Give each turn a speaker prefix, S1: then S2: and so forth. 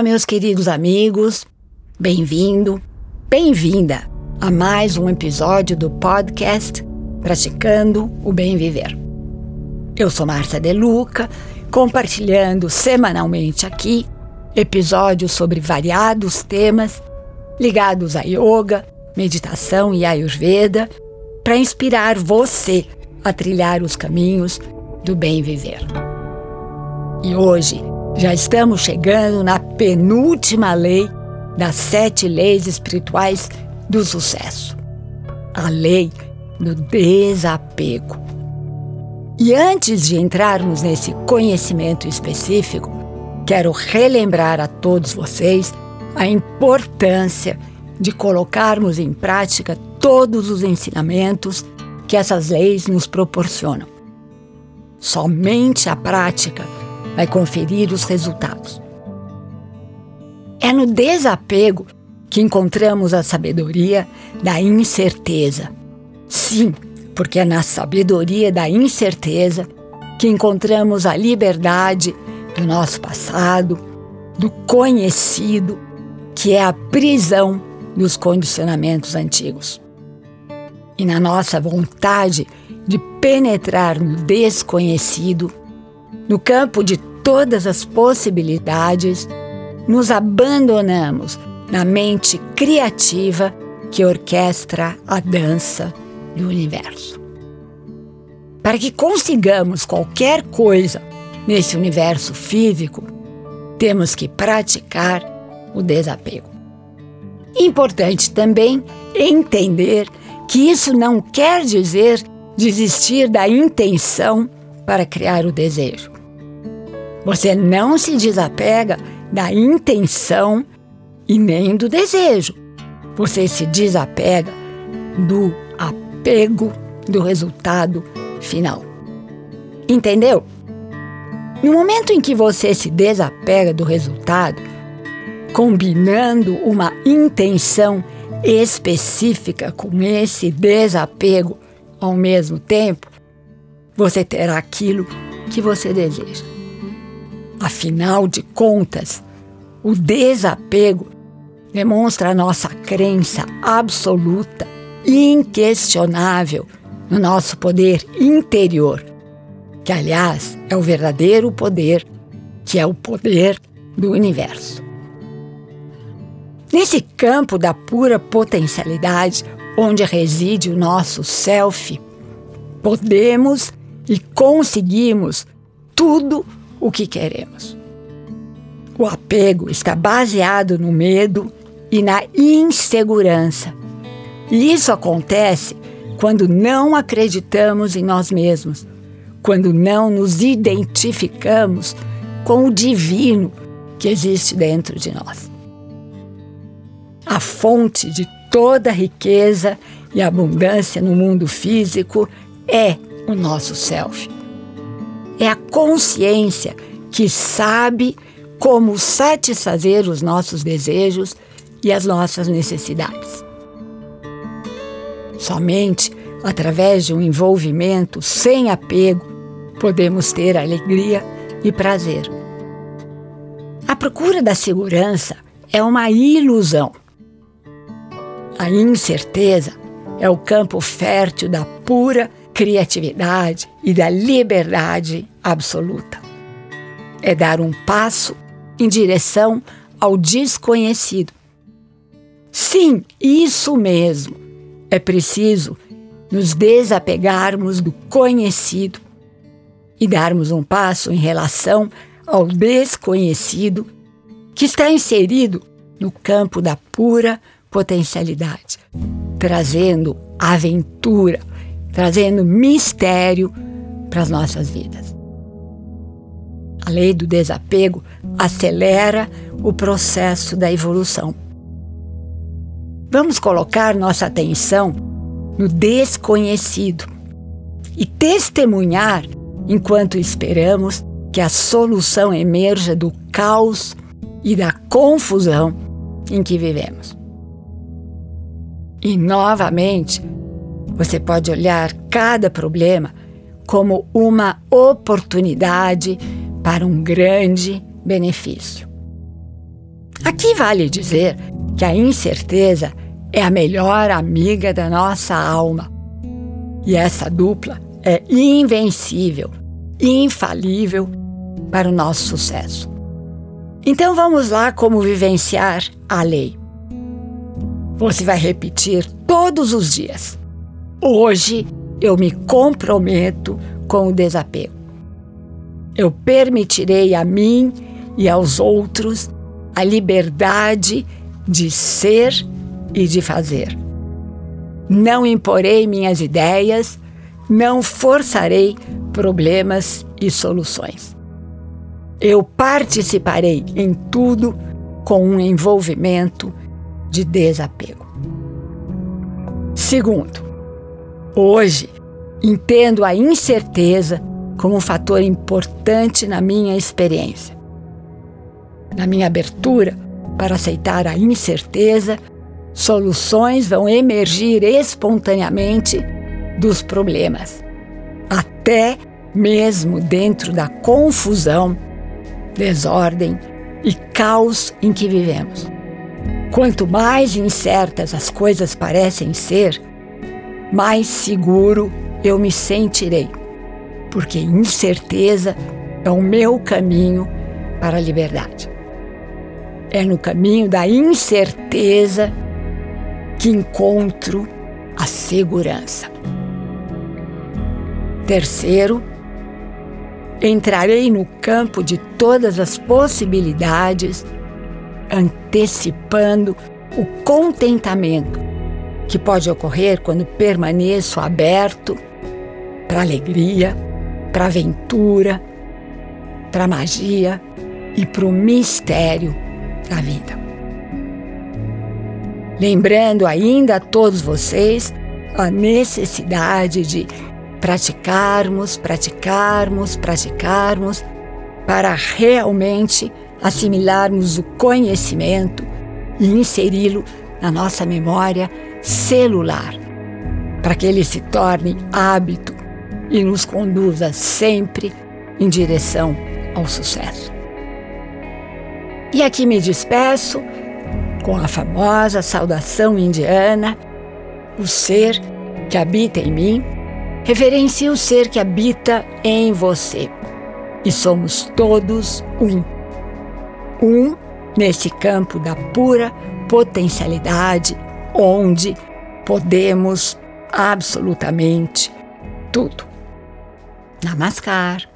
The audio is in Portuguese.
S1: Olá, meus queridos amigos, bem-vindo, bem-vinda a mais um episódio do podcast Praticando o Bem Viver. Eu sou Marta De Luca, compartilhando semanalmente aqui episódios sobre variados temas ligados a yoga, meditação e ayurveda para inspirar você a trilhar os caminhos do bem viver. E hoje já estamos chegando na penúltima lei das sete leis espirituais do sucesso a lei do desapego. E antes de entrarmos nesse conhecimento específico, quero relembrar a todos vocês a importância de colocarmos em prática todos os ensinamentos que essas leis nos proporcionam. Somente a prática vai conferir os resultados. É no desapego que encontramos a sabedoria da incerteza. Sim, porque é na sabedoria da incerteza que encontramos a liberdade do nosso passado, do conhecido, que é a prisão dos condicionamentos antigos. E na nossa vontade de penetrar no desconhecido, no campo de todas as possibilidades, nos abandonamos na mente criativa que orquestra a dança do universo. Para que consigamos qualquer coisa nesse universo físico, temos que praticar o desapego. Importante também entender que isso não quer dizer desistir da intenção para criar o desejo. Você não se desapega da intenção e nem do desejo. Você se desapega do apego do resultado final. Entendeu? No momento em que você se desapega do resultado, combinando uma intenção específica com esse desapego ao mesmo tempo, você terá aquilo que você deseja. Afinal de contas, o desapego demonstra a nossa crença absoluta e inquestionável no nosso poder interior, que, aliás, é o verdadeiro poder, que é o poder do universo. Nesse campo da pura potencialidade, onde reside o nosso self, podemos e conseguimos tudo o que queremos. O apego está baseado no medo e na insegurança. E isso acontece quando não acreditamos em nós mesmos, quando não nos identificamos com o divino que existe dentro de nós. A fonte de toda riqueza e abundância no mundo físico é o nosso self é a consciência que sabe como satisfazer os nossos desejos e as nossas necessidades. Somente através de um envolvimento sem apego podemos ter alegria e prazer. A procura da segurança é uma ilusão. A incerteza é o campo fértil da pura criatividade e da liberdade absoluta. É dar um passo em direção ao desconhecido. Sim, isso mesmo. É preciso nos desapegarmos do conhecido e darmos um passo em relação ao desconhecido que está inserido no campo da pura potencialidade, trazendo aventura, trazendo mistério para as nossas vidas. A lei do desapego acelera o processo da evolução. Vamos colocar nossa atenção no desconhecido e testemunhar enquanto esperamos que a solução emerja do caos e da confusão em que vivemos. E novamente, você pode olhar cada problema como uma oportunidade para um grande benefício. Aqui vale dizer que a incerteza é a melhor amiga da nossa alma. E essa dupla é invencível, infalível para o nosso sucesso. Então vamos lá como vivenciar a lei. Você vai repetir todos os dias. Hoje eu me comprometo com o desapego. Eu permitirei a mim e aos outros a liberdade de ser e de fazer. Não imporei minhas ideias, não forçarei problemas e soluções. Eu participarei em tudo com um envolvimento de desapego. Segundo, hoje entendo a incerteza como um fator importante na minha experiência. Na minha abertura para aceitar a incerteza, soluções vão emergir espontaneamente dos problemas, até mesmo dentro da confusão, desordem e caos em que vivemos. Quanto mais incertas as coisas parecem ser, mais seguro eu me sentirei, porque incerteza é o meu caminho para a liberdade. É no caminho da incerteza que encontro a segurança. Terceiro, entrarei no campo de todas as possibilidades, antecipando o contentamento que pode ocorrer quando permaneço aberto para alegria, para aventura, para magia e para o mistério da vida. Lembrando ainda a todos vocês a necessidade de praticarmos, praticarmos, praticarmos para realmente assimilarmos o conhecimento e inseri-lo na nossa memória celular, para que ele se torne hábito e nos conduza sempre em direção ao sucesso. E aqui me despeço com a famosa saudação indiana: o ser que habita em mim reverencia o ser que habita em você. E somos todos um. Um nesse campo da pura potencialidade, onde podemos absolutamente tudo. Namaskar.